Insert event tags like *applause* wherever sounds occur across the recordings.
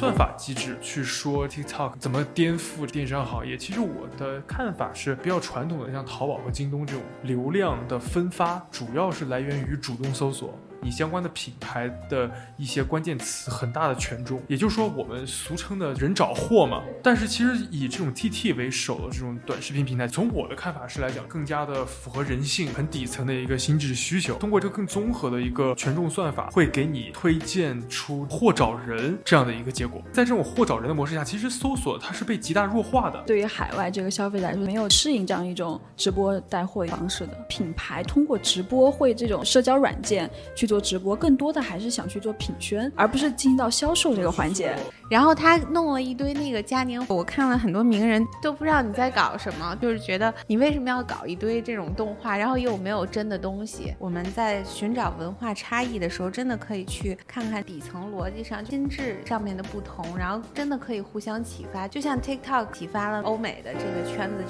算法机制去说 TikTok 怎么颠覆电商行业，其实我的看法是比较传统的，像淘宝和京东这种流量的分发，主要是来源于主动搜索。你相关的品牌的一些关键词很大的权重，也就是说我们俗称的人找货嘛。但是其实以这种 TT 为首的这种短视频平台，从我的看法是来讲，更加的符合人性很底层的一个心智需求。通过这个更综合的一个权重算法，会给你推荐出货找人这样的一个结果。在这种货找人的模式下，其实搜索它是被极大弱化的。对于海外这个消费者来说，没有适应这样一种直播带货方式的品牌，通过直播会这种社交软件去。做直播更多的还是想去做品宣，而不是进行到销售这个环节。然后他弄了一堆那个嘉年华，我看了很多名人都不知道你在搞什么，就是觉得你为什么要搞一堆这种动画，然后又没有真的东西。我们在寻找文化差异的时候，真的可以去看看底层逻辑上、心智上面的不同，然后真的可以互相启发。就像 TikTok 启发了欧美的这个圈子。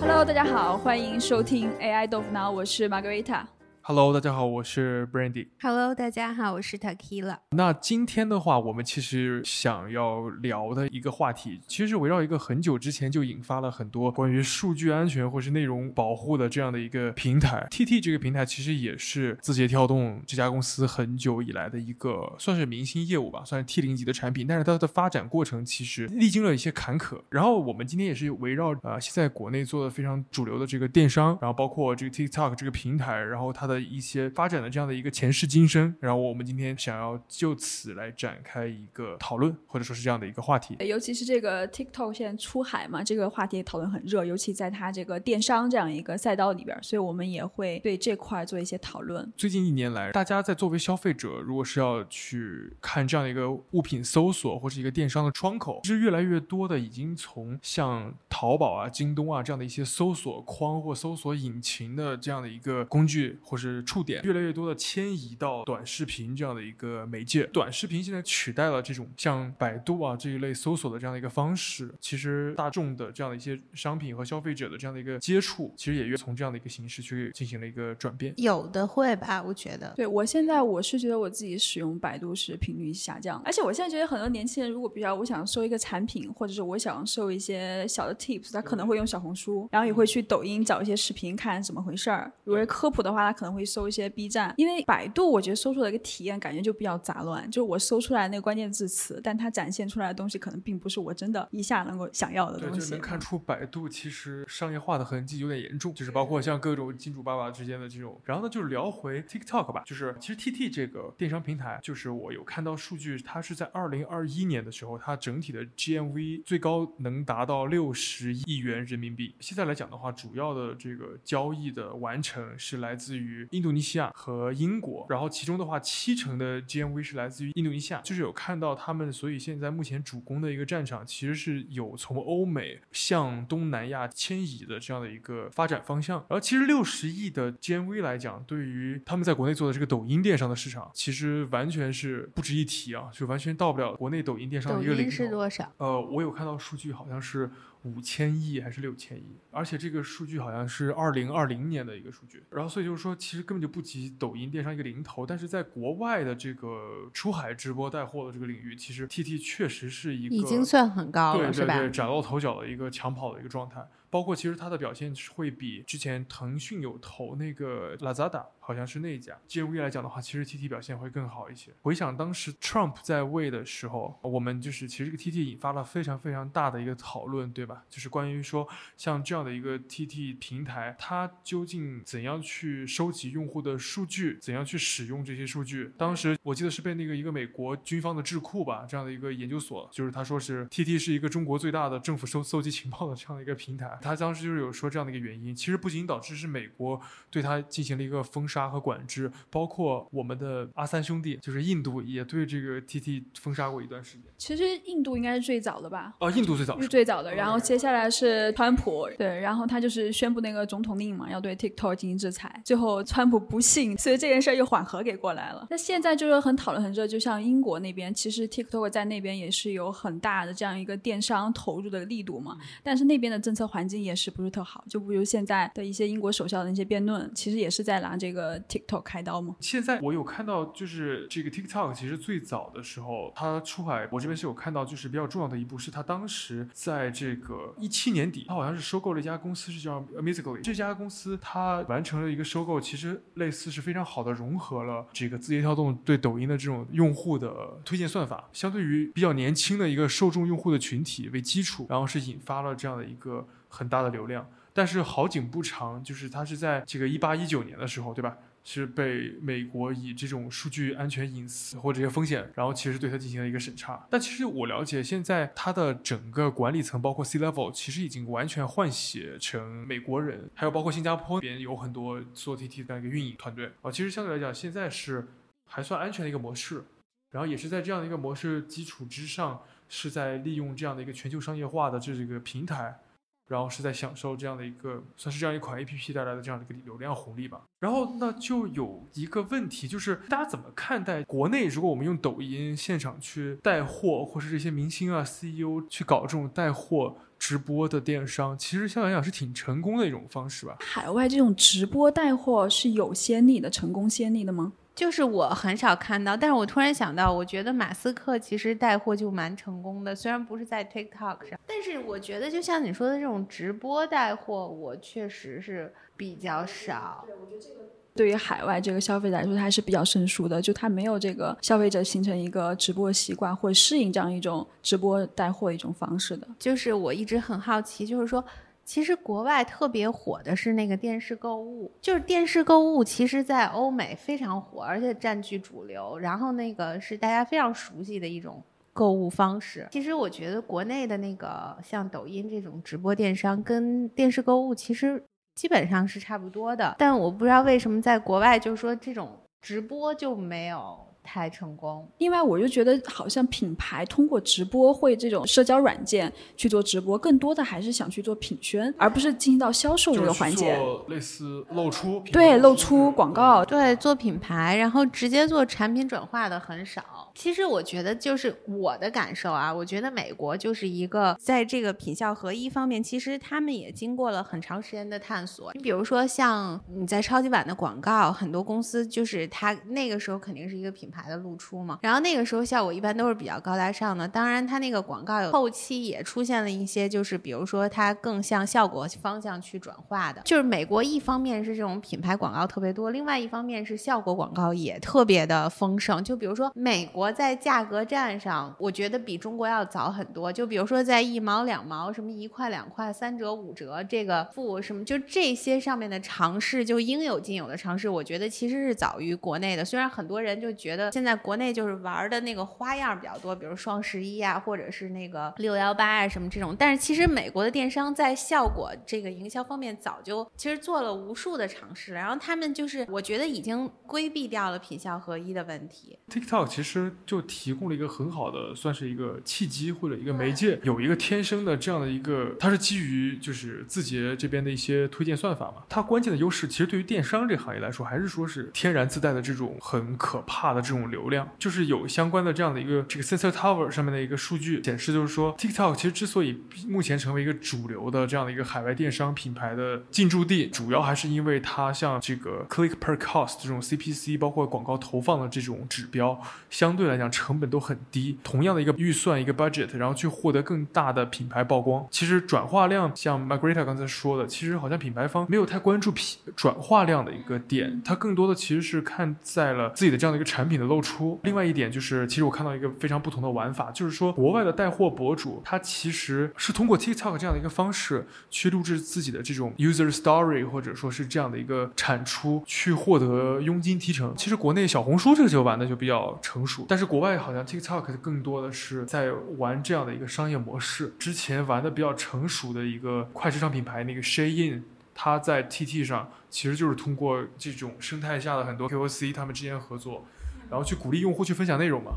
Hello，大家好，欢迎收听 AI 豆腐脑，我是 Margarita。Hello，大家好，我是 Brandy。Hello，大家好，我是 Takila。那今天的话，我们其实想要聊的一个话题，其实是围绕一个很久之前就引发了很多关于数据安全或是内容保护的这样的一个平台。TT 这个平台其实也是字节跳动这家公司很久以来的一个算是明星业务吧，算是 T 零级的产品。但是它的发展过程其实历经了一些坎坷。然后我们今天也是围绕呃现在国内做的非常主流的这个电商，然后包括这个 TikTok 这个平台，然后它的。一些发展的这样的一个前世今生，然后我们今天想要就此来展开一个讨论，或者说是这样的一个话题。尤其是这个 TikTok 现在出海嘛，这个话题讨论很热，尤其在它这个电商这样一个赛道里边，所以我们也会对这块做一些讨论。最近一年来，大家在作为消费者，如果是要去看这样的一个物品搜索或是一个电商的窗口，其实越来越多的已经从像淘宝啊、京东啊这样的一些搜索框或搜索引擎的这样的一个工具，或是触点越来越多的迁移到短视频这样的一个媒介，短视频现在取代了这种像百度啊这一类搜索的这样的一个方式。其实大众的这样的一些商品和消费者的这样的一个接触，其实也越从这样的一个形式去进行了一个转变。有的会吧，我觉得。对我现在我是觉得我自己使用百度是频率下降，而且我现在觉得很多年轻人如果比较我想搜一个产品，或者是我想搜一些小的 tips，他可能会用小红书，然后也会去抖音找一些视频看怎么回事儿。如果是科普的话，他可能会。搜一些 B 站，因为百度我觉得搜出的一个体验感觉就比较杂乱，就是我搜出来那个关键字词，但它展现出来的东西可能并不是我真的一下能够想要的东西。就能看出百度其实商业化的痕迹有点严重，就是包括像各种金主爸爸之间的这种。然后呢，就是聊回 TikTok 吧，就是其实 TT 这个电商平台，就是我有看到数据，它是在二零二一年的时候，它整体的 GMV 最高能达到六十亿元人民币。现在来讲的话，主要的这个交易的完成是来自于。印度尼西亚和英国，然后其中的话，七成的 GMV 是来自于印度尼西亚，就是有看到他们，所以现在目前主攻的一个战场，其实是有从欧美向东南亚迁移的这样的一个发展方向。然后其实六十亿的 GMV 来讲，对于他们在国内做的这个抖音电商的市场，其实完全是不值一提啊，就完全到不了国内抖音电商的一个零头。是多少？呃，我有看到数据，好像是。五千亿还是六千亿？而且这个数据好像是二零二零年的一个数据，然后所以就是说，其实根本就不及抖音电商一个零头。但是在国外的这个出海直播带货的这个领域，其实 TT 确实是一个已经算很高了，是吧？对对对，崭露头角的一个抢跑的一个状态。包括其实它的表现会比之前腾讯有投那个 Lazada，好像是那一家 GMV 来讲的话，其实 TT 表现会更好一些。回想当时 Trump 在位的时候，我们就是其实这个 TT 引发了非常非常大的一个讨论，对吧？就是关于说像这样的一个 TT 平台，它究竟怎样去收集用户的数据，怎样去使用这些数据？当时我记得是被那个一个美国军方的智库吧，这样的一个研究所，就是他说是 TT 是一个中国最大的政府收搜集情报的这样的一个平台。他当时就是有说这样的一个原因，其实不仅导致是美国对他进行了一个封杀和管制，包括我们的阿三兄弟，就是印度也对这个 TT 封杀过一段时间。其实印度应该是最早的吧？哦，印度最早是最早的，然后接下来是川普，对，然后他就是宣布那个总统令嘛，要对 TikTok 进行制裁。最后川普不信，所以这件事儿又缓和给过来了。那现在就是很讨论很热，就像英国那边，其实 TikTok 在那边也是有很大的这样一个电商投入的力度嘛，但是那边的政策环境。境也是不是特好。就比如现在的一些英国首相的那些辩论，其实也是在拿这个 TikTok 开刀嘛。现在我有看到，就是这个 TikTok，其实最早的时候，它出海，我这边是有看到，就是比较重要的一步，是它当时在这个一七年底，它好像是收购了一家公司，是叫 Musically。这家公司它完成了一个收购，其实类似是非常好的融合了这个字节跳动对抖音的这种用户的推荐算法，相对于比较年轻的一个受众用户的群体为基础，然后是引发了这样的一个很大的流量。但是好景不长，就是它是在这个一八一九年的时候，对吧？是被美国以这种数据安全隐私或者这些风险，然后其实对它进行了一个审查。但其实我了解，现在它的整个管理层，包括 C level，其实已经完全换血成美国人，还有包括新加坡那边有很多做 TT 的一个运营团队啊。其实相对来讲，现在是还算安全的一个模式，然后也是在这样的一个模式基础之上，是在利用这样的一个全球商业化的这这个平台。然后是在享受这样的一个，算是这样一款 A P P 带来的这样的一个流量红利吧。然后那就有一个问题，就是大家怎么看待国内？如果我们用抖音现场去带货，或是这些明星啊、C E O 去搞这种带货直播的电商，其实相对来讲是挺成功的一种方式吧。海外这种直播带货是有先例的，成功先例的吗？就是我很少看到，但是我突然想到，我觉得马斯克其实带货就蛮成功的，虽然不是在 TikTok 上，但是我觉得就像你说的这种直播带货，我确实是比较少。对，我觉得这个对于海外这个消费者来说，它还是比较生疏的，就他没有这个消费者形成一个直播习惯或者适应这样一种直播带货一种方式的。就是我一直很好奇，就是说。其实国外特别火的是那个电视购物，就是电视购物，其实在欧美非常火，而且占据主流。然后那个是大家非常熟悉的一种购物方式。其实我觉得国内的那个像抖音这种直播电商跟电视购物其实基本上是差不多的，但我不知道为什么在国外就是说这种直播就没有。太成功，另外我就觉得好像品牌通过直播会这种社交软件去做直播，更多的还是想去做品宣，而不是进行到销售这个环节。做类似露出，对露出广告，对做品牌，然后直接做产品转化的很少。其实我觉得就是我的感受啊，我觉得美国就是一个在这个品效合一方面，其实他们也经过了很长时间的探索。你比如说像你在超级版的广告，很多公司就是它那个时候肯定是一个品牌。的露出嘛，然后那个时候效果一般都是比较高大上的。当然，它那个广告有后期也出现了一些，就是比如说它更向效果方向去转化的。就是美国一方面是这种品牌广告特别多，另外一方面是效果广告也特别的丰盛。就比如说美国在价格战上，我觉得比中国要早很多。就比如说在一毛两毛，什么一块两块，三折五折，这个付什么，就这些上面的尝试，就应有尽有的尝试，我觉得其实是早于国内的。虽然很多人就觉得。现在国内就是玩的那个花样比较多，比如双十一啊，或者是那个六幺八啊什么这种。但是其实美国的电商在效果这个营销方面早就其实做了无数的尝试了，然后他们就是我觉得已经规避掉了品效合一的问题。TikTok 其实就提供了一个很好的，算是一个契机或者一个媒介，有一个天生的这样的一个，它是基于就是字节这边的一些推荐算法嘛。它关键的优势其实对于电商这个行业来说，还是说是天然自带的这种很可怕的这种。流量就是有相关的这样的一个这个 Sensor Tower 上面的一个数据显示，就是说 TikTok 其实之所以目前成为一个主流的这样的一个海外电商品牌的进驻地，主要还是因为它像这个 Click per Cost 这种 CPC，包括广告投放的这种指标，相对来讲成本都很低。同样的一个预算一个 budget，然后去获得更大的品牌曝光，其实转化量像 Margarita 刚才说的，其实好像品牌方没有太关注品转化量的一个点，它更多的其实是看在了自己的这样的一个产品的。露出。另外一点就是，其实我看到一个非常不同的玩法，就是说国外的带货博主，他其实是通过 TikTok 这样的一个方式去录制自己的这种 user story，或者说是这样的一个产出，去获得佣金提成。其实国内小红书这个就玩的就比较成熟，但是国外好像 TikTok 更多的是在玩这样的一个商业模式。之前玩的比较成熟的一个快时尚品牌那个 Shein。它在 TT 上其实就是通过这种生态下的很多 KOC，他们之间合作。然后去鼓励用户去分享内容嘛，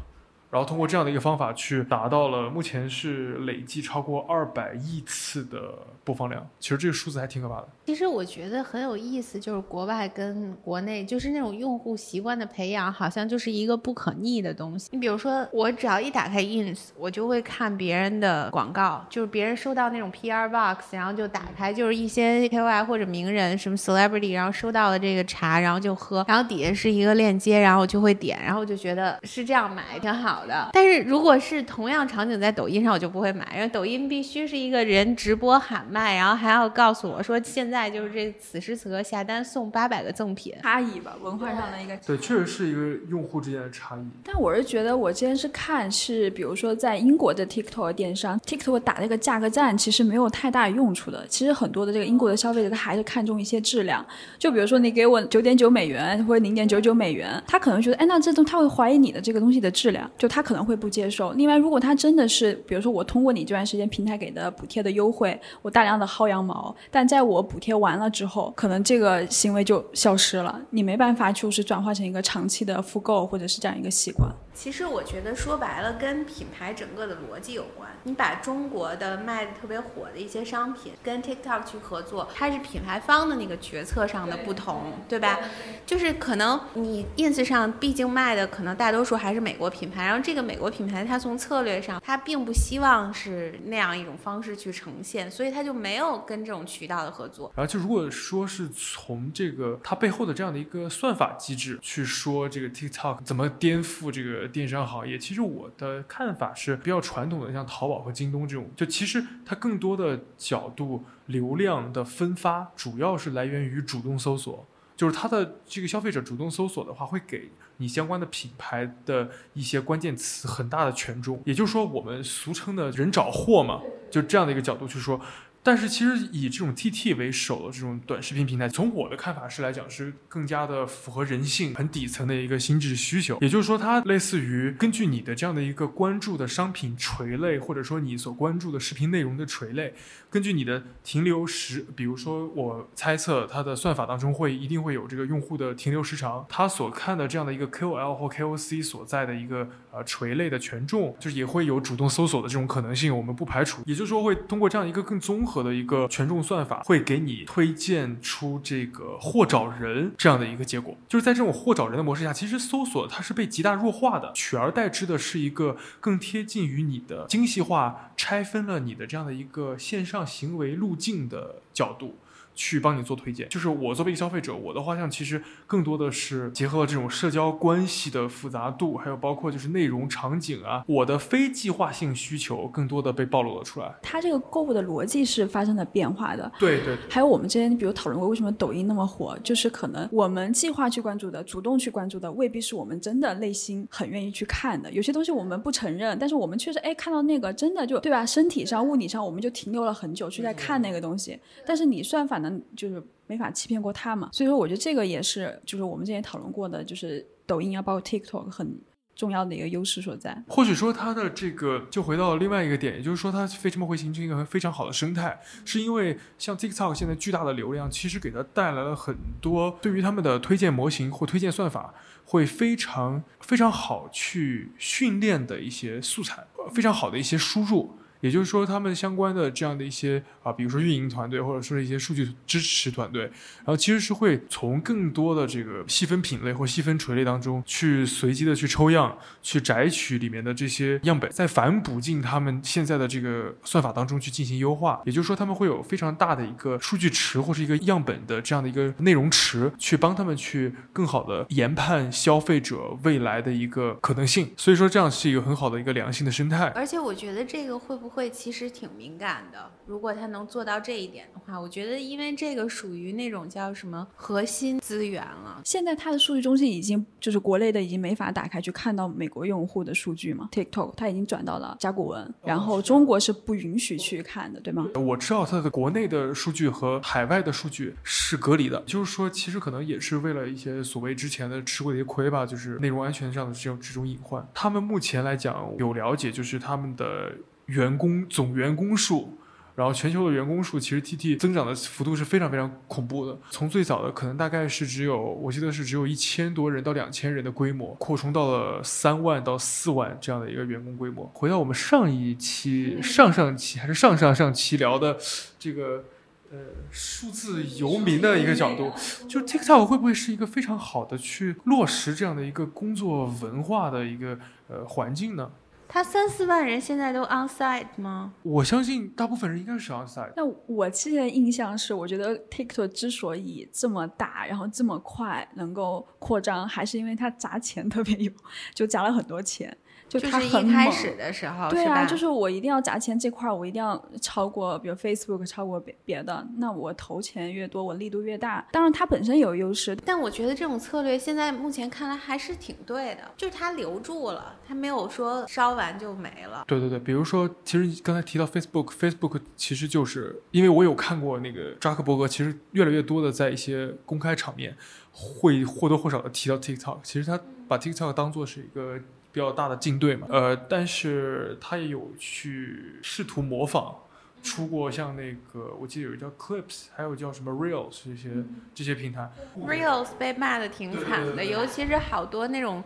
然后通过这样的一个方法去达到了目前是累计超过二百亿次的播放量。其实这个数字还挺可怕的。其实我觉得很有意思，就是国外跟国内，就是那种用户习惯的培养，好像就是一个不可逆的东西。你比如说，我只要一打开 ins，我就会看别人的广告，就是别人收到那种 PR box，然后就打开，就是一些 KOL 或者名人什么 celebrity，然后收到了这个茶，然后就喝，然后底下是一个链接，然后我就会点，然后我就觉得是这样买挺好的。但是如果是同样场景在抖音上，我就不会买，因为抖音必须是一个人直播喊麦，然后还要告诉我说现在就是这此时此刻下单送八百个赠品。差异吧，文化上的一个。对，确实是一个用户之间的差异。但我是觉得，我之前是看是，比如说在英国的 TikTok 电商，TikTok 打那个价格战，其实没有太大用处的。其实很多的这个英国的消费者，他还是看重一些质量。就比如说你给我九点九美元或者零点九九美元，他可能觉得，哎，那这东他会怀疑你的这个东西的质量，就他可能会不接受。另外，如果他真的是，比如说我通过你这段时间平台给的补贴的优惠，我大量的薅羊毛，但在我补贴完了之后，可能这个行为就消失了，你没办法就是转化成一个长期的复购或者是这样一个习惯。其实我觉得说白了，跟品牌整个的逻辑有关。你把中国的卖的特别火的一些商品跟 TikTok 去合作，它是品牌方的那个决策上的不同，对吧？就是可能你 ins 上毕竟卖的可能大多数还是美国品牌，然后这个美国品牌它从策略上，它并不希望是那样一种方式去呈现，所以它就没有跟这种渠道的合作。然后就如果说是从这个它背后的这样的一个算法机制去说这个 TikTok 怎么颠覆这个电商行业，其实我的看法是比较传统的，像淘宝和京东这种，就其实它更多的角度流量的分发主要是来源于主动搜索，就是它的这个消费者主动搜索的话，会给你相关的品牌的一些关键词很大的权重，也就是说我们俗称的人找货嘛，就这样的一个角度去说。但是其实以这种 TT 为首的这种短视频平台，从我的看法是来讲，是更加的符合人性很底层的一个心智需求。也就是说，它类似于根据你的这样的一个关注的商品垂类，或者说你所关注的视频内容的垂类，根据你的停留时，比如说我猜测它的算法当中会一定会有这个用户的停留时长，它所看的这样的一个 KOL 或 KOC 所在的一个呃垂类的权重，就是也会有主动搜索的这种可能性，我们不排除。也就是说，会通过这样一个更综合的一个权重算法，会给你推荐出这个货找人这样的一个结果。就是在这种货找人的模式下，其实搜索它是被极大弱化的，取而代之的是一个更贴近于你的精细化拆分了你的这样的一个线上行为路径的角度。去帮你做推荐，就是我作为一个消费者，我的画像其实更多的是结合了这种社交关系的复杂度，还有包括就是内容场景啊，我的非计划性需求更多的被暴露了出来。它这个购物的逻辑是发生了变化的。对对对，还有我们之前比如讨论过为什么抖音那么火，就是可能我们计划去关注的、主动去关注的，未必是我们真的内心很愿意去看的。有些东西我们不承认，但是我们确实哎看到那个真的就对吧？身体上、物理上我们就停留了很久去在看那个东西。但是你算法能，就是没法欺骗过他嘛。所以说，我觉得这个也是就是我们之前讨论过的，就是抖音啊，包括 TikTok 很重要的一个优势所在。或许说它的这个就回到了另外一个点，也就是说它为什么会形成一个非常好的生态，是因为像 TikTok 现在巨大的流量，其实给它带来了很多对于他们的推荐模型或推荐算法会非常非常好去训练的一些素材，非常好的一些输入。也就是说，他们相关的这样的一些啊，比如说运营团队，或者说一些数据支持团队，然后其实是会从更多的这个细分品类或细分垂类当中去随机的去抽样，去摘取里面的这些样本，再反补进他们现在的这个算法当中去进行优化。也就是说，他们会有非常大的一个数据池或是一个样本的这样的一个内容池，去帮他们去更好的研判消费者未来的一个可能性。所以说，这样是一个很好的一个良性的生态。而且我觉得这个会不会其实挺敏感的？如果他能做到这一点的话，我觉得因为这个属于那种叫什么核心资源了。现在它的数据中心已经就是国内的已经没法打开去看到美国用户的数据嘛，TikTok 它已经转到了甲骨文，然后中国是不允许去看的，对吗？我知道它的国内的数据和海外的数据是隔离的，就是说，其实可能也是为了一些所谓之前的吃过的一些亏吧，就是内容安全上的这种这种隐患。他们目前来讲有了解，就是他们的员工总员工数然后全球的员工数其实 TT 增长的幅度是非常非常恐怖的，从最早的可能大概是只有我记得是只有一千多人到两千人的规模，扩充到了三万到四万这样的一个员工规模。回到我们上一期、上上期还是上上上期聊的这个呃数字游民的一个角度，就 TikTok 会不会是一个非常好的去落实这样的一个工作文化的一个呃环境呢？他三四万人现在都 on site 吗？我相信大部分人应该是 on site。那我之前的印象是，我觉得 TikTok 之所以这么大，然后这么快能够扩张，还是因为它砸钱特别有，就砸了很多钱。就是一开始的时候，对啊，就是我一定要砸钱这块儿，我一定要超过，比如 Facebook 超过别别的，那我投钱越多，我力度越大。当然，它本身有优势，但我觉得这种策略现在目前看来还是挺对的，就是它留住了，它没有说烧完就没了。对对对，比如说，其实刚才提到 Facebook，Facebook 其实就是因为我有看过那个扎克伯格，其实越来越多的在一些公开场面会或多或少的提到 TikTok，其实他把 TikTok 当做是一个比较大的竞对嘛，呃，但是他也有去试图模仿。出过像那个，我记得有一个叫 Clips，还有叫什么 Reels 这些、这些平台。Reels 被骂的挺惨的，对对对尤其是好多那种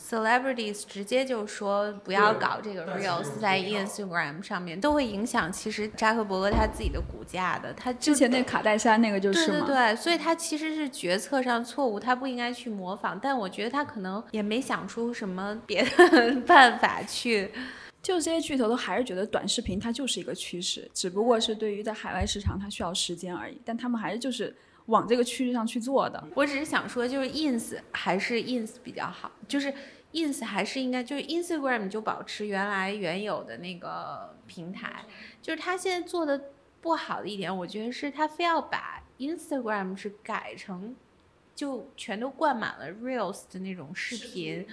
celebrities 直接就说不要搞这个 Reels 在 Instagram 上面，都会影响其实扎克伯格他自己的股价的。他之前那卡戴珊那个就对是嘛，对对，所以他其实是决策上错误，他不应该去模仿。但我觉得他可能也没想出什么别的办法去。*laughs* 就这些巨头都还是觉得短视频它就是一个趋势，只不过是对于在海外市场它需要时间而已，但他们还是就是往这个趋势上去做的。我只是想说，就是 ins 还是 ins 比较好，就是 ins 还是应该就是 Instagram 就保持原来原有的那个平台，就是它现在做的不好的一点，我觉得是它非要把 Instagram 是改成就全都灌满了 reels 的那种视频。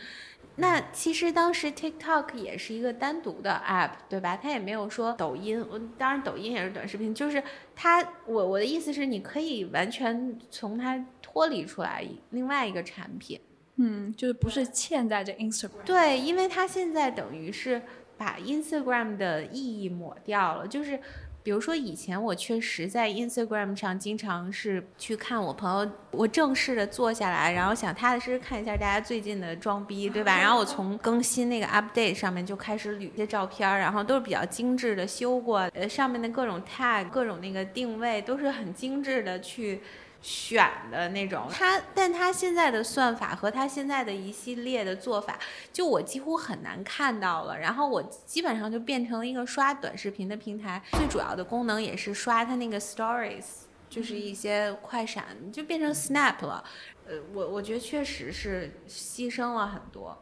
那其实当时 TikTok 也是一个单独的 app，对吧？它也没有说抖音，我当然抖音也是短视频，就是它，我我的意思是，你可以完全从它脱离出来另外一个产品。嗯，就是不是嵌在这 Instagram。对，因为它现在等于是把 Instagram 的意义抹掉了，就是。比如说，以前我确实在 Instagram 上经常是去看我朋友，我正式的坐下来，然后想踏踏实实看一下大家最近的装逼，对吧？然后我从更新那个 update 上面就开始捋一些照片，然后都是比较精致的修过，呃，上面的各种 tag、各种那个定位都是很精致的去。选的那种，它，但它现在的算法和它现在的一系列的做法，就我几乎很难看到了。然后我基本上就变成了一个刷短视频的平台，最主要的功能也是刷它那个 stories，就是一些快闪，就变成 snap 了。呃，我我觉得确实是牺牲了很多。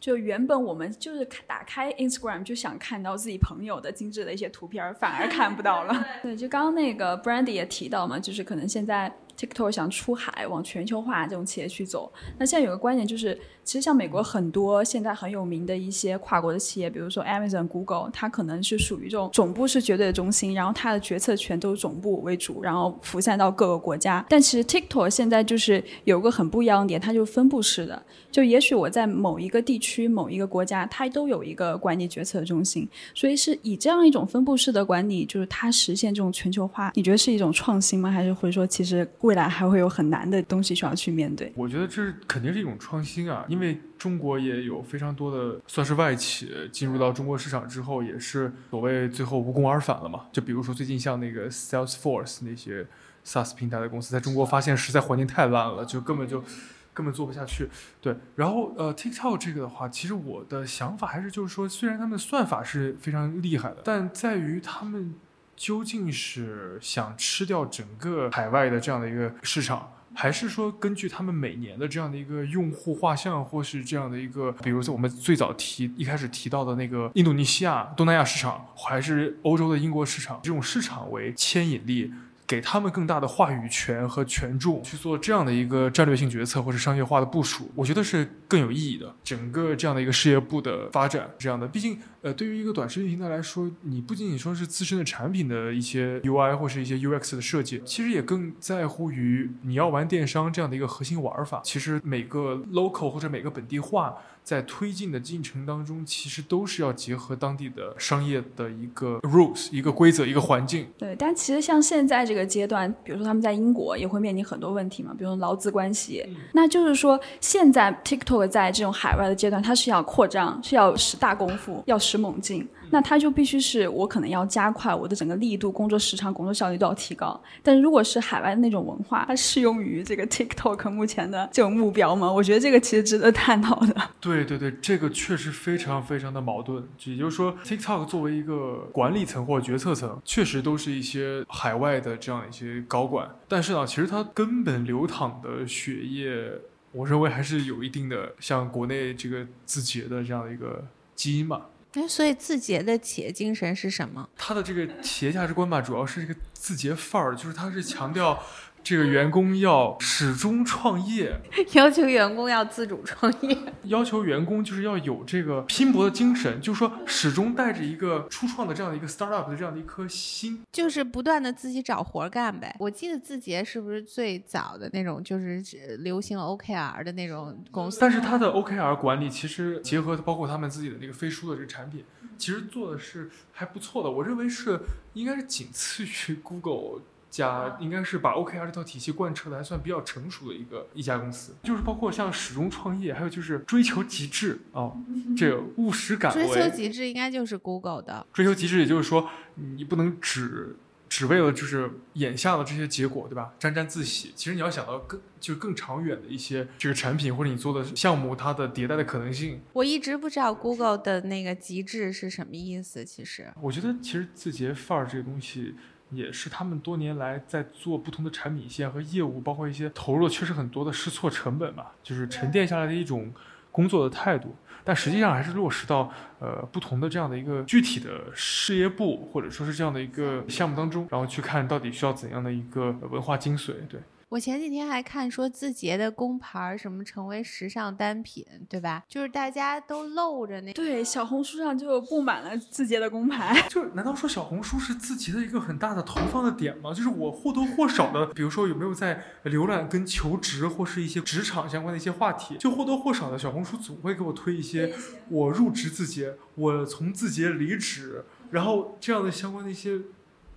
就原本我们就是看打开 Instagram 就想看到自己朋友的精致的一些图片儿，反而看不到了。*laughs* 对，就刚刚那个 Brandy 也提到嘛，就是可能现在 TikTok 想出海往全球化这种企业去走。那现在有个观点就是，其实像美国很多现在很有名的一些跨国的企业，比如说 Amazon、Google，它可能是属于这种总部是绝对的中心，然后它的决策权都是总部为主，然后辐散到各个国家。但其实 TikTok 现在就是有个很不一样的点，它就是分布式的。就也许我在某一个地区、某一个国家，它都有一个管理决策中心，所以是以这样一种分布式的管理，就是它实现这种全球化。你觉得是一种创新吗？还是会说其实未来还会有很难的东西需要去面对？我觉得这是肯定是一种创新啊，因因为中国也有非常多的算是外企进入到中国市场之后，也是所谓最后无功而返了嘛。就比如说最近像那个 Salesforce 那些 SaaS 平台的公司，在中国发现实在环境太烂了，就根本就根本做不下去。对，然后呃 TikTok 这个的话，其实我的想法还是就是说，虽然他们的算法是非常厉害的，但在于他们究竟是想吃掉整个海外的这样的一个市场。还是说，根据他们每年的这样的一个用户画像，或是这样的一个，比如说我们最早提一开始提到的那个印度尼西亚、东南亚市场，还是欧洲的英国市场，这种市场为牵引力，给他们更大的话语权和权重去做这样的一个战略性决策或者商业化的部署，我觉得是更有意义的。整个这样的一个事业部的发展，这样的，毕竟呃，对于一个短视频平台来说，你不仅仅说是自身的产品的一些 UI 或是一些 UX 的设计，其实也更在乎于你要玩电商这样的一个核心玩法。其实每个 local 或者每个本地化。在推进的进程当中，其实都是要结合当地的商业的一个 rules、一个规则、一个环境。对，但其实像现在这个阶段，比如说他们在英国也会面临很多问题嘛，比如说劳资关系。那就是说，现在 TikTok 在这种海外的阶段，它是要扩张，是要使大功夫，要使猛进。那它就必须是我可能要加快我的整个力度、工作时长、工作效率都要提高。但如果是海外的那种文化，它适用于这个 TikTok 目前的这种目标吗？我觉得这个其实值得探讨的。对对对，这个确实非常非常的矛盾。也就是说，TikTok 作为一个管理层或决策层，确实都是一些海外的这样一些高管。但是呢，其实它根本流淌的血液，我认为还是有一定的像国内这个字节的这样的一个基因吧。哎，所以字节的企业精神是什么？它的这个企业价值观吧，主要是这个字节范儿，就是它是强调。这个员工要始终创业，*laughs* 要求员工要自主创业，要求员工就是要有这个拼搏的精神，就是说始终带着一个初创的这样的一个 startup 的这样的一颗心，就是不断的自己找活干呗。我记得字节是不是最早的那种就是流行 OKR 的那种公司？但是它的 OKR 管理其实结合包括他们自己的那个飞书的这个产品，其实做的是还不错的。我认为是应该是仅次于 *laughs* Google。家应该是把 OKR 这套体系贯彻的还算比较成熟的一个一家公司，就是包括像始终创业，还有就是追求极致啊，*laughs* 这个务实感。追求极致应该就是 Google 的。追求极致，也就是说你不能只只为了就是眼下的这些结果，对吧？沾沾自喜。其实你要想到更就是更长远的一些这个产品或者你做的项目，它的迭代的可能性。我一直不知道 Google 的那个极致是什么意思。其实我觉得，其实字节范儿这个东西。也是他们多年来在做不同的产品线和业务，包括一些投入确实很多的试错成本吧，就是沉淀下来的一种工作的态度。但实际上还是落实到呃不同的这样的一个具体的事业部或者说是这样的一个项目当中，然后去看到底需要怎样的一个文化精髓，对。我前几天还看说字节的工牌什么成为时尚单品，对吧？就是大家都露着那对小红书上就布满了字节的工牌。*laughs* 就难道说小红书是字节的一个很大的投放的点吗？就是我或多或少的，比如说有没有在浏览跟求职或是一些职场相关的一些话题，就或多或少的小红书总会给我推一些我入职字节，我从字节离职，然后这样的相关的一些。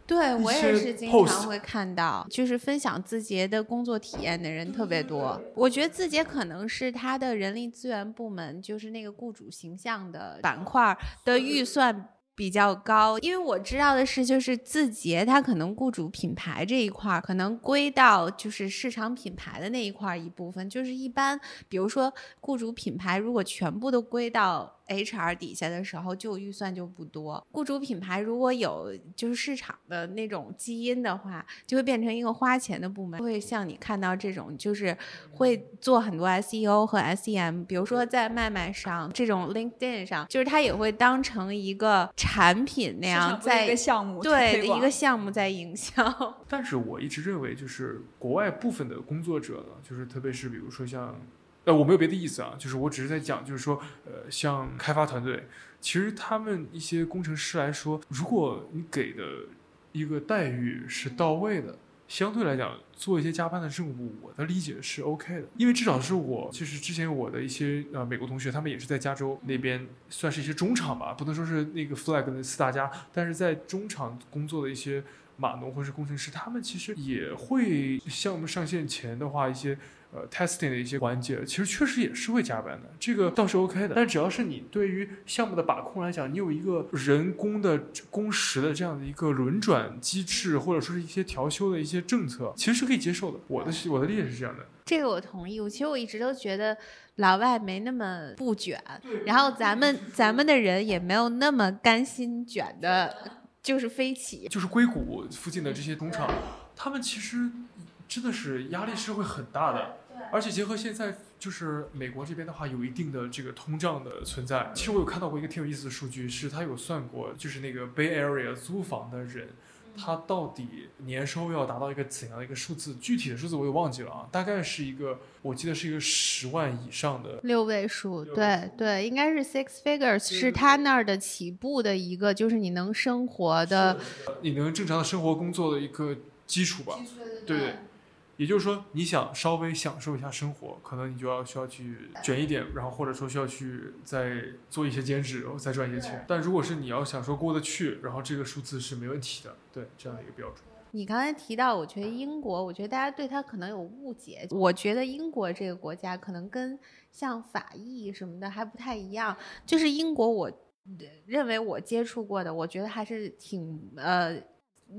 对我也是经常会看到，就是分享字节的工作体验的人特别多。我觉得字节可能是他的人力资源部门，就是那个雇主形象的板块的预算比较高。因为我知道的是，就是字节它可能雇主品牌这一块可能归到就是市场品牌的那一块一部分。就是一般，比如说雇主品牌如果全部都归到。HR 底下的时候就预算就不多，雇主品牌如果有就是市场的那种基因的话，就会变成一个花钱的部门，会像你看到这种就是会做很多 SEO 和 SEM，比如说在麦麦上这种 LinkedIn 上，就是它也会当成一个产品那样在一个项目对一个项目在营销。但是我一直认为就是国外部分的工作者呢，就是特别是比如说像。呃，我没有别的意思啊，就是我只是在讲，就是说，呃，像开发团队，其实他们一些工程师来说，如果你给的一个待遇是到位的，相对来讲做一些加班的任务，我的理解是 OK 的，因为至少是我，就是之前我的一些呃美国同学，他们也是在加州那边算是一些中厂吧，不能说是那个 flag 的四大家，但是在中厂工作的一些码农或是工程师，他们其实也会项目上线前的话一些。呃，testing 的一些环节，其实确实也是会加班的，这个倒是 OK 的。但只要是你对于项目的把控来讲，你有一个人工的工时的这样的一个轮转机制，或者说是一些调休的一些政策，其实是可以接受的。我的我的理解是这样的。这个我同意。我其实我一直都觉得老外没那么不卷，然后咱们咱们的人也没有那么甘心卷的，就是飞起。就是硅谷附近的这些工厂，他们其实。真的是压力是会很大的，而且结合现在就是美国这边的话，有一定的这个通胀的存在。其实我有看到过一个挺有意思的数据，是他有算过，就是那个 Bay Area 租房的人，它到底年收要达到一个怎样的一个数字？具体的数字我也忘记了啊，大概是一个，我记得是一个十万以上的。六位数，对对，应该是 six figures，是他那儿的起步的一个，就是你能生活的。你能正常的生活工作的一个基础吧。对也就是说，你想稍微享受一下生活，可能你就要需要去卷一点，然后或者说需要去再做一些兼职，然后再赚一些钱。但如果是你要想说过得去，然后这个数字是没问题的，对这样的一个标准。你刚才提到，我觉得英国，我觉得大家对它可能有误解。我觉得英国这个国家可能跟像法意什么的还不太一样。就是英国，我认为我接触过的，我觉得还是挺呃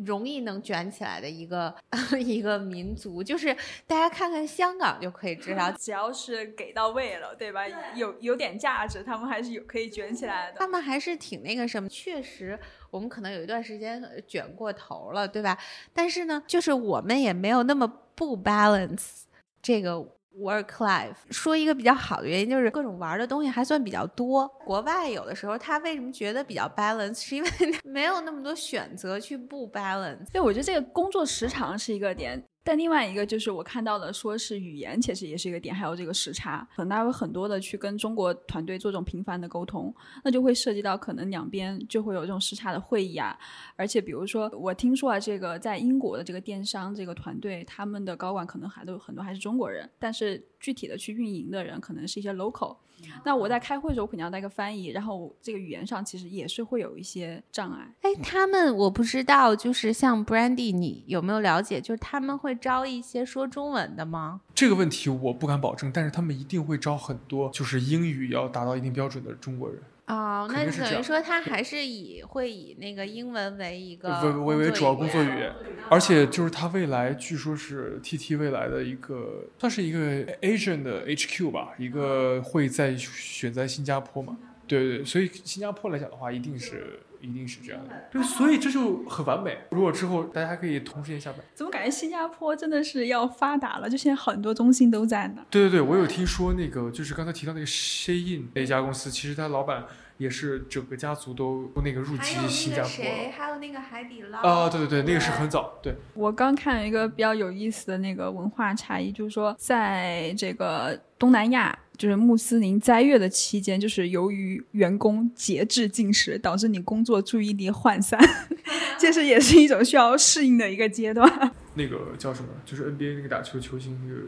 容易能卷起来的一个 *laughs* 一个民族。就是大家看看香港就可以知道，*laughs* 只要是给到位了，对吧？有有点价值，他们还是有可以卷起来的。他们还是挺那个什么。确实，我们可能有一段时间呃卷过头了，对吧？但是呢，就是我们也没有那么不 balance 这个 work life。说一个比较好的原因，就是各种玩的东西还算比较多。国外有的时候他为什么觉得比较 balance，是因为 *laughs* 没有那么多选择去不 balance。对，我觉得这个工作时长是一个点，但另外一个就是我看到的，说是语言其实也是一个点，还有这个时差，可能大家会很多的去跟中国团队做这种频繁的沟通，那就会涉及到可能两边就会有这种时差的会议啊。而且比如说，我听说啊，这个在英国的这个电商这个团队，他们的高管可能还都很多还是中国人，但是具体的去运营的人可能是一些 local。那我在开会的时候，我肯定要带个翻译，然后这个语言上其实也是会有一些障碍。哎，他们我不知道，就是像 Brandy，你有没有了解？就是他们会招一些说中文的吗？这个问题我不敢保证，但是他们一定会招很多就是英语要达到一定标准的中国人，哦，那等于说他还是以会以那个英文为一个为为为主要工作语言工作语言，而且就是他未来据说是 TT 未来的一个算是一个 Asian 的 HQ 吧，一个会在选在新加坡嘛，对对对，所以新加坡来讲的话，一定是一定是这样的，对，所以这就很完美。如果之后大家还可以同时间下班，怎么感觉新加坡真的是要发达了？就现在很多中心都在呢。对对对，我有听说那个就是刚才提到那个 Shein 那家公司，其实他老板也是整个家族都那个入籍还有那个新加坡谁，还有那个海底捞啊，对对对，那个是很早，对。我刚看了一个比较有意思的那个文化差异，就是说在这个东南亚，就是穆斯林斋月的期间，就是由于员工节制进食，导致你工作注意力涣散，*laughs* 这是也是一种需要适应的一个阶段。那个叫什么？就是 NBA 那个打球球星那个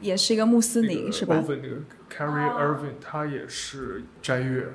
也是一个穆斯那个林是吧？Irvin 那个 Carrie Irving，他也是斋月，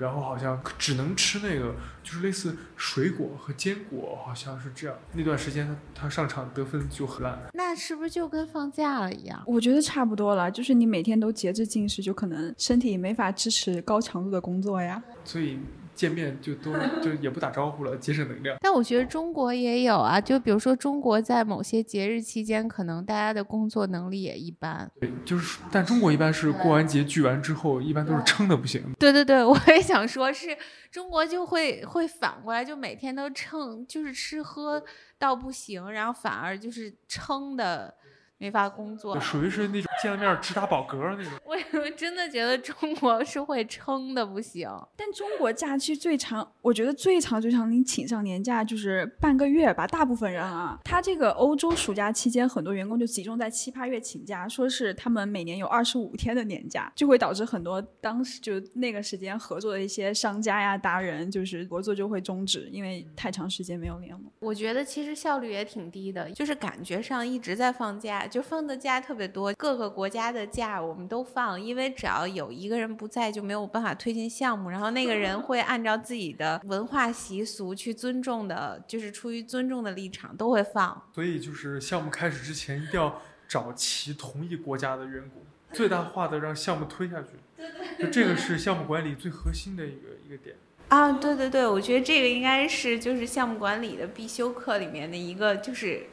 然后好像只能吃那个就是类似水果和坚果，好像是这样。那段时间他他上场得分就很烂。那是不是就跟放假了一样？我觉得差不多了，就是你每天都节制进食，就可能身体没法支持高强度的工作呀。所以见面就都就也不打招呼了，节省能量。*laughs* 但我觉得中国也有啊，就比如说中国在某些节日期间，可能大家的工作能力也一般。对，就是但中国一般是过完节聚完之后，一般都是撑的不行。对 *laughs* 对对，我也想说是，中国就会会反过来，就每天都撑，就是吃喝到不行，然后反而就是撑的没法工作。属于是那种见了面直打饱嗝那种。*laughs* 我我真的觉得中国是会撑的不行。但中国假期最长，我觉得最长最长，你请上年假就是半个月吧。大部分人啊，他这个欧洲暑假期间，很多员工就集中在七八月请假，说是他们每年有二十五天的年假，就会导致很多当时就那个时间合作的一些商家呀、达人，就是合作就会终止，因为太长时间没有联络。我觉得其实效率也挺低的，就是感觉上一直在放假，就放的假特别多，各个国家的假我们都放，因为只要有一个人不在，就没有办法推进项目，然后那个人 *laughs* 会按照自己的文化习俗去尊重的，就是出于尊重的立场都会放。所以就是项目开始之前一定要找齐同一国家的员工，最大化的让项目推下去。*laughs* 对对就这个是项目管理最核心的一个一个点。啊，对对对，我觉得这个应该是就是项目管理的必修课里面的一个就是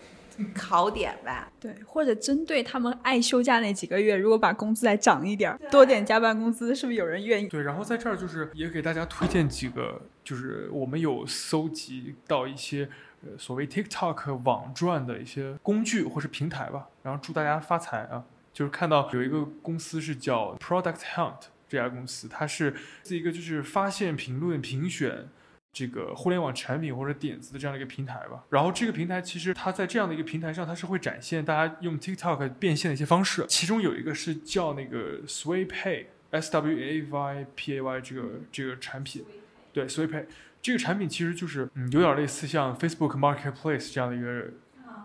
考点吧。对，或者针对他们爱休假那几个月，如果把工资再涨一点儿，多点加班工资，是不是有人愿意？对，然后在这儿就是也给大家推荐几个，就是我们有搜集到一些呃所谓 TikTok 网赚的一些工具或是平台吧，然后祝大家发财啊！就是看到有一个公司是叫 Product Hunt 这家公司，它是是一个就是发现、评论、评选这个互联网产品或者点子的这样的一个平台吧。然后这个平台其实它在这样的一个平台上，它是会展现大家用 TikTok 变现的一些方式，其中有一个是叫那个 Sway Pay，S W A Y P A Y 这个这个产品，对 Sway Pay 这个产品其实就是嗯有点类似像 Facebook Marketplace 这样的一个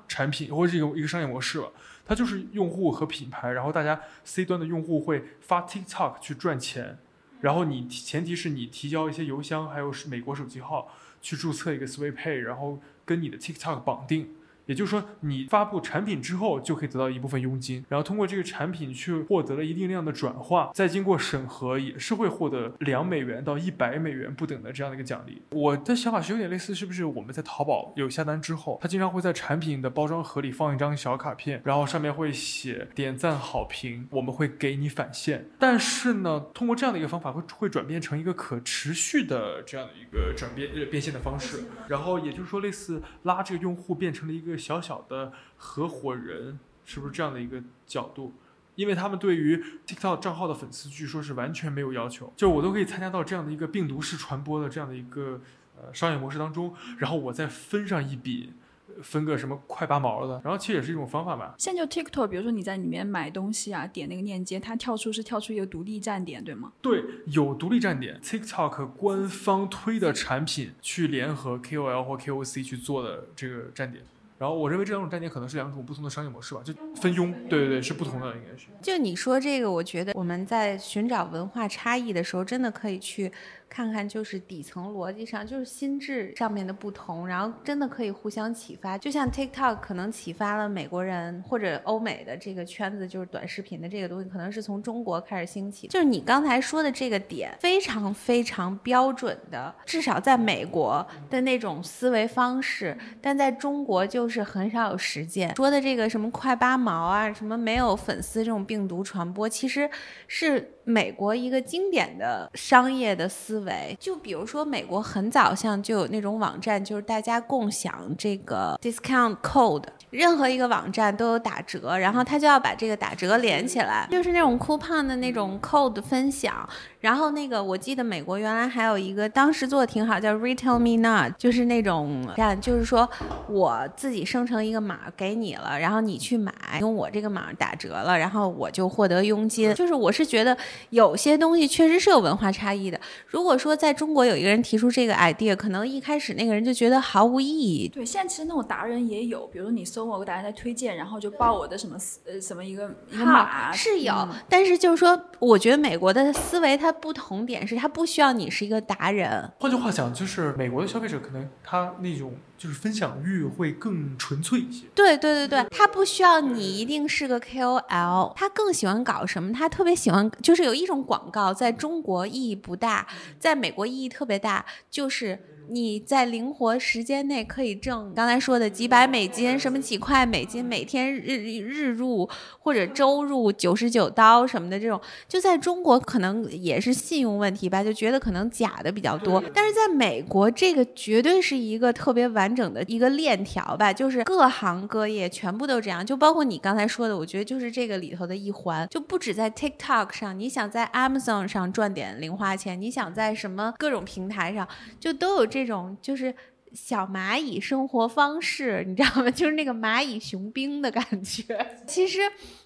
产品或者是一个一个商业模式了。它就是用户和品牌，然后大家 C 端的用户会发 TikTok 去赚钱，然后你前提是你提交一些邮箱，还有美国手机号去注册一个 Sway Pay，然后跟你的 TikTok 绑定。也就是说，你发布产品之后，就可以得到一部分佣金，然后通过这个产品去获得了一定量的转化，再经过审核，也是会获得两美元到一百美元不等的这样的一个奖励。我的想法是有点类似，是不是我们在淘宝有下单之后，它经常会在产品的包装盒里放一张小卡片，然后上面会写点赞好评，我们会给你返现。但是呢，通过这样的一个方法，会会转变成一个可持续的这样的一个转变呃变现的方式。然后也就是说，类似拉这个用户变成了一个。小小的合伙人是不是这样的一个角度？因为他们对于 TikTok 账号的粉丝，据说是完全没有要求，就我都可以参加到这样的一个病毒式传播的这样的一个呃商业模式当中，然后我再分上一笔。分个什么快八毛的，然后其实也是一种方法吧。现在就 TikTok，比如说你在里面买东西啊，点那个链接，它跳出是跳出一个独立站点，对吗？对，有独立站点，TikTok 官方推的产品去联合 KOL 或 KOC 去做的这个站点。然后我认为这两种站点可能是两种不同的商业模式吧，就分佣，对对对，是不同的，应该是。就你说这个，我觉得我们在寻找文化差异的时候，真的可以去。看看就是底层逻辑上，就是心智上面的不同，然后真的可以互相启发。就像 TikTok 可能启发了美国人或者欧美的这个圈子，就是短视频的这个东西，可能是从中国开始兴起。就是你刚才说的这个点，非常非常标准的，至少在美国的那种思维方式，但在中国就是很少有实践。说的这个什么快八毛啊，什么没有粉丝这种病毒传播，其实是。美国一个经典的商业的思维，就比如说美国很早像就有那种网站，就是大家共享这个 discount code，任何一个网站都有打折，然后他就要把这个打折连起来，就是那种 coupon 的那种 code 分享。然后那个我记得美国原来还有一个当时做的挺好，叫 Retail Me Not，就是那种站，就是说我自己生成一个码给你了，然后你去买，用我这个码打折了，然后我就获得佣金。就是我是觉得。有些东西确实是有文化差异的。如果说在中国有一个人提出这个 idea，可能一开始那个人就觉得毫无意义。对，现在其实那种达人也有，比如说你搜某个达人在推荐，然后就报我的什么呃什么一个一个码是有。但是就是说，我觉得美国的思维它不同点是，它不需要你是一个达人。换句话讲，就是美国的消费者可能他那种。就是分享欲会更纯粹一些。对对对对，他不需要你一定是个 KOL，他更喜欢搞什么？他特别喜欢，就是有一种广告，在中国意义不大，在美国意义特别大，就是。你在灵活时间内可以挣刚才说的几百美金，什么几块美金，每天日日入或者周入九十九刀什么的这种，就在中国可能也是信用问题吧，就觉得可能假的比较多。但是在美国，这个绝对是一个特别完整的一个链条吧，就是各行各业全部都这样，就包括你刚才说的，我觉得就是这个里头的一环，就不止在 TikTok 上，你想在 Amazon 上赚点零花钱，你想在什么各种平台上，就都有。这这种就是小蚂蚁生活方式，你知道吗？*laughs* 就是那个蚂蚁雄兵的感觉。其实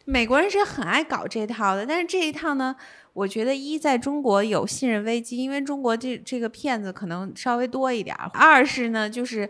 美国人是很爱搞这套的，但是这一套呢，我觉得一在中国有信任危机，因为中国这这个骗子可能稍微多一点；二是呢，就是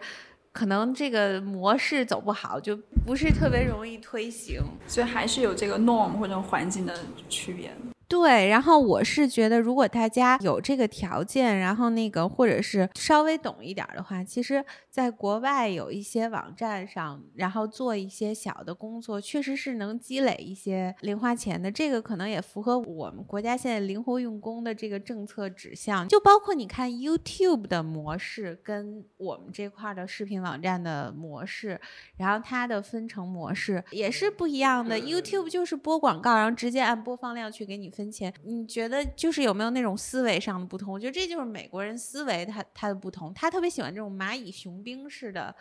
可能这个模式走不好，就不是特别容易推行，所以还是有这个 norm 或者环境的区别。对，然后我是觉得，如果大家有这个条件，然后那个或者是稍微懂一点的话，其实在国外有一些网站上，然后做一些小的工作，确实是能积累一些零花钱的。这个可能也符合我们国家现在灵活用工的这个政策指向。就包括你看 YouTube 的模式跟我们这块的视频网站的模式，然后它的分成模式也是不一样的。YouTube 就是播广告，然后直接按播放量去给你。分钱，你觉得就是有没有那种思维上的不同？我觉得这就是美国人思维，他他的不同，他特别喜欢这种蚂蚁雄兵式的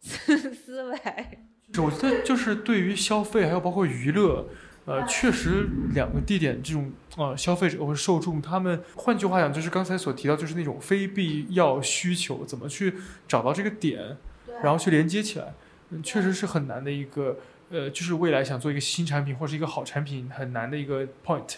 思 *laughs* 思维。我觉得就是对于消费，还有包括娱乐，呃，确实两个地点这种呃消费者或者受众，他们换句话讲，就是刚才所提到，就是那种非必要需求，怎么去找到这个点，然后去连接起来，嗯，确实是很难的一个呃，就是未来想做一个新产品或者是一个好产品很难的一个 point。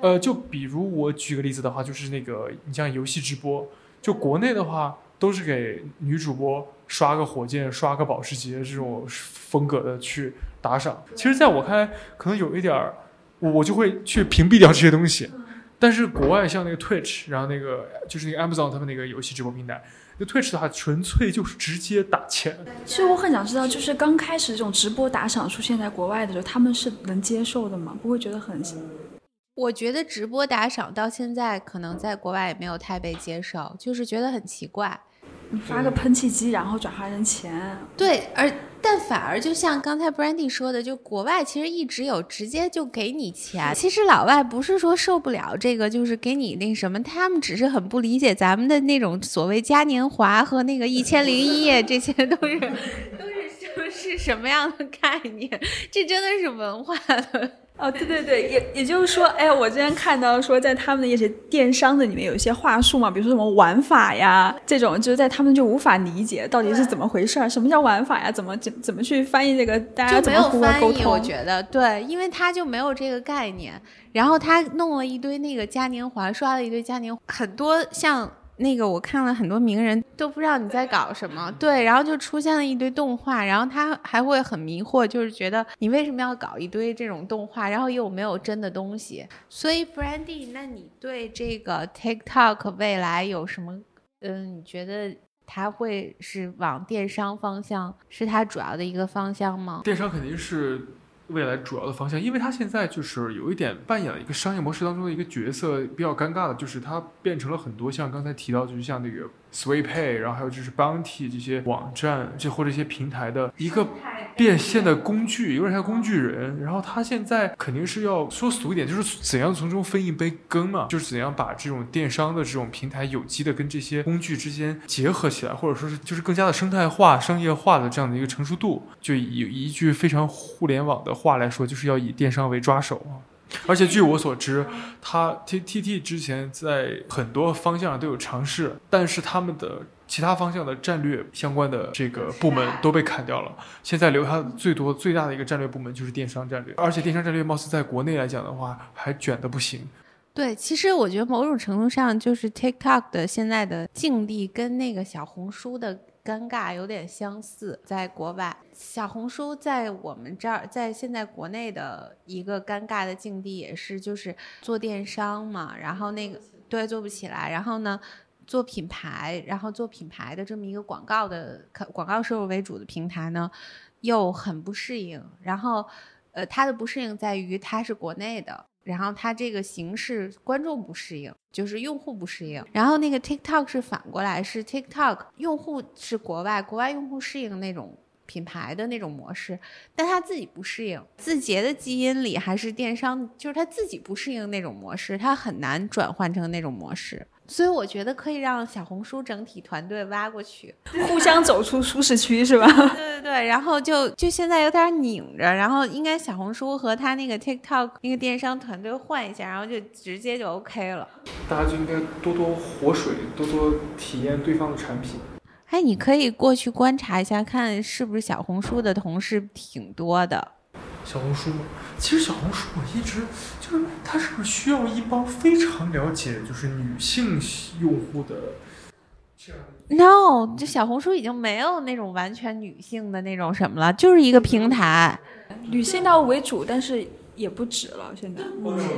呃，就比如我举个例子的话，就是那个你像游戏直播，就国内的话都是给女主播刷个火箭、刷个保时捷这种风格的去打赏。其实，在我看来，可能有一点儿，我我就会去屏蔽掉这些东西。但是国外像那个 Twitch，然后那个就是那个 Amazon 他们那个游戏直播平台，那 Twitch 的话纯粹就是直接打钱。其实我很想知道，就是刚开始这种直播打赏出现在国外的时候，他们是能接受的吗？不会觉得很？我觉得直播打赏到现在可能在国外也没有太被接受，就是觉得很奇怪。你发个喷气机，然后转化成钱。对，而但反而就像刚才 Brandy 说的，就国外其实一直有直接就给你钱。其实老外不是说受不了这个，就是给你那什么，他们只是很不理解咱们的那种所谓嘉年华和那个一千零一夜，这些都是都是是是什么样的概念？这真的是文化的。哦，对对对，也也就是说，哎，我之前看到说，在他们的一些电商的里面有一些话术嘛，比如说什么玩法呀，这种就是在他们就无法理解到底是怎么回事儿，什么叫玩法呀？怎么怎怎么去翻译这个？大家怎么互相沟通？我觉得对，因为他就没有这个概念，然后他弄了一堆那个嘉年华，刷了一堆嘉年，很多像。那个我看了很多名人都不知道你在搞什么，对，然后就出现了一堆动画，然后他还会很迷惑，就是觉得你为什么要搞一堆这种动画，然后又没有真的东西。所以，Brandy，那你对这个 TikTok 未来有什么？嗯，你觉得它会是往电商方向，是它主要的一个方向吗？电商肯定是。未来主要的方向，因为它现在就是有一点扮演了一个商业模式当中的一个角色，比较尴尬的就是它变成了很多像刚才提到，就是像那个 SweetPay，然后还有就是 Bounty 这些网站，这或者一些平台的一个变现的工具，有点像工具人。然后他现在肯定是要说俗一点，就是怎样从中分一杯羹嘛，就是怎样把这种电商的这种平台有机的跟这些工具之间结合起来，或者说是就是更加的生态化、商业化的这样的一个成熟度。就以一句非常互联网的话来说，就是要以电商为抓手啊。而且据我所知，他 T T T 之前在很多方向上都有尝试，但是他们的其他方向的战略相关的这个部门都被砍掉了。现在留下最多最大的一个战略部门就是电商战略，而且电商战略貌似在国内来讲的话还卷的不行。对，其实我觉得某种程度上就是 TikTok 的现在的境地跟那个小红书的。尴尬有点相似，在国外，小红书在我们这儿，在现在国内的一个尴尬的境地也是，就是做电商嘛，然后那个对做不起来，然后呢做品牌，然后做品牌的这么一个广告的广告收入为主的平台呢，又很不适应，然后呃，它的不适应在于它是国内的。然后它这个形式观众不适应，就是用户不适应。然后那个 TikTok 是反过来，是 TikTok 用户是国外，国外用户适应那种品牌的那种模式，但他自己不适应。字节的基因里还是电商，就是他自己不适应那种模式，他很难转换成那种模式。所以我觉得可以让小红书整体团队挖过去，*laughs* 互相走出舒适区，是吧？对 *laughs* 对对，然后就就现在有点拧着，然后应该小红书和他那个 TikTok 那个电商团队换一下，然后就直接就 OK 了。大家就应该多多活水，多多体验对方的产品。哎，你可以过去观察一下，看是不是小红书的同事挺多的。小红书，其实小红书我一直就是，它是不是需要一帮非常了解就是女性用户的这样？No，这小红书已经没有那种完全女性的那种什么了，就是一个平台，女性到为主，但是也不止了。现在，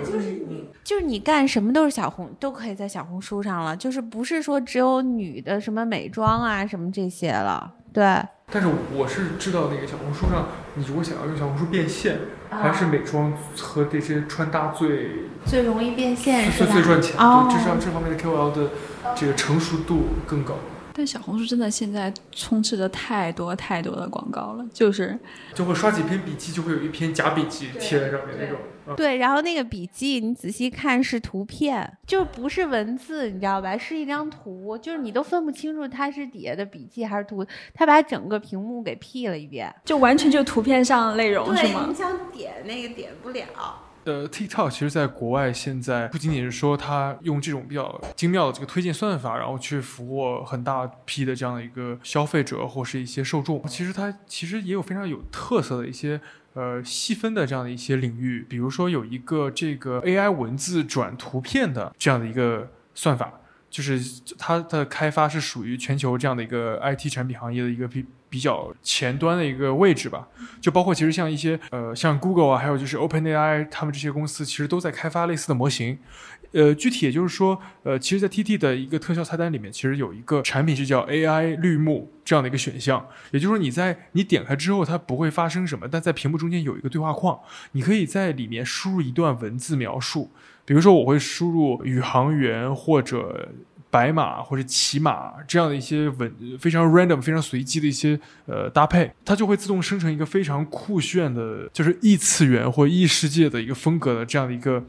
就是你，就是你干什么都是小红，都可以在小红书上了，就是不是说只有女的什么美妆啊什么这些了，对。但是我是知道那个小红书上，你如果想要用小红书变现，还是美妆和这些穿搭最最容易变现，是最赚钱。对，至少这方面的 KOL 的这个成熟度更高。但小红书真的现在充斥着太多太多的广告了，就是就会刷几篇笔记，就会有一篇假笔记贴在上面那种。对，然后那个笔记你仔细看是图片，就不是文字，你知道吧？是一张图，就是你都分不清楚它是底下的笔记还是图，他把整个屏幕给 P 了一遍，就完全就图片上的内容是吗你？想点那个点不了。呃，TikTok 其实在国外现在不仅仅是说它用这种比较精妙的这个推荐算法，然后去俘获很大批的这样的一个消费者或是一些受众，其实它其实也有非常有特色的一些。呃，细分的这样的一些领域，比如说有一个这个 AI 文字转图片的这样的一个算法，就是它的开发是属于全球这样的一个 IT 产品行业的一个比比较前端的一个位置吧。就包括其实像一些呃像 Google 啊，还有就是 OpenAI，他们这些公司其实都在开发类似的模型。呃，具体也就是说，呃，其实，在 TT 的一个特效菜单里面，其实有一个产品是叫 AI 绿幕这样的一个选项。也就是说，你在你点开之后，它不会发生什么，但在屏幕中间有一个对话框，你可以在里面输入一段文字描述。比如说，我会输入宇航员或者白马或者骑马这样的一些文非常 random、非常随机的一些呃搭配，它就会自动生成一个非常酷炫的，就是异次元或异世界的一个风格的这样的一个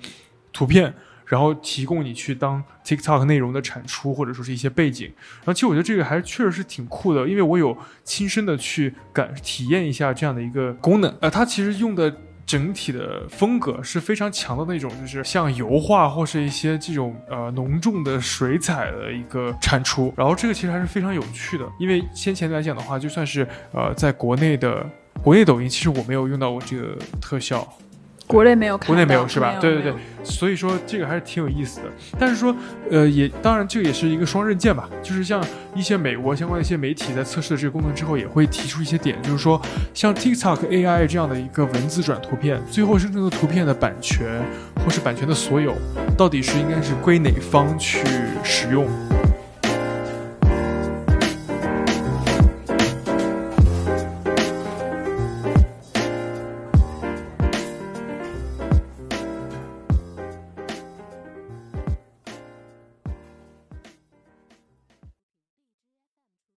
图片。然后提供你去当 TikTok 内容的产出，或者说是一些背景。然后其实我觉得这个还确实是挺酷的，因为我有亲身的去感体验一下这样的一个功能。呃，它其实用的整体的风格是非常强的那种，就是像油画或是一些这种呃浓重的水彩的一个产出。然后这个其实还是非常有趣的，因为先前来讲的话，就算是呃在国内的国内抖音，其实我没有用到过这个特效。国内没有看到，国内没有是吧？对对对，所以说这个还是挺有意思的。但是说，呃，也当然这个也是一个双刃剑吧。就是像一些美国相关的一些媒体在测试了这个功能之后，也会提出一些点，就是说，像 TikTok AI 这样的一个文字转图片，最后生成的图片的版权或是版权的所有，到底是应该是归哪方去使用？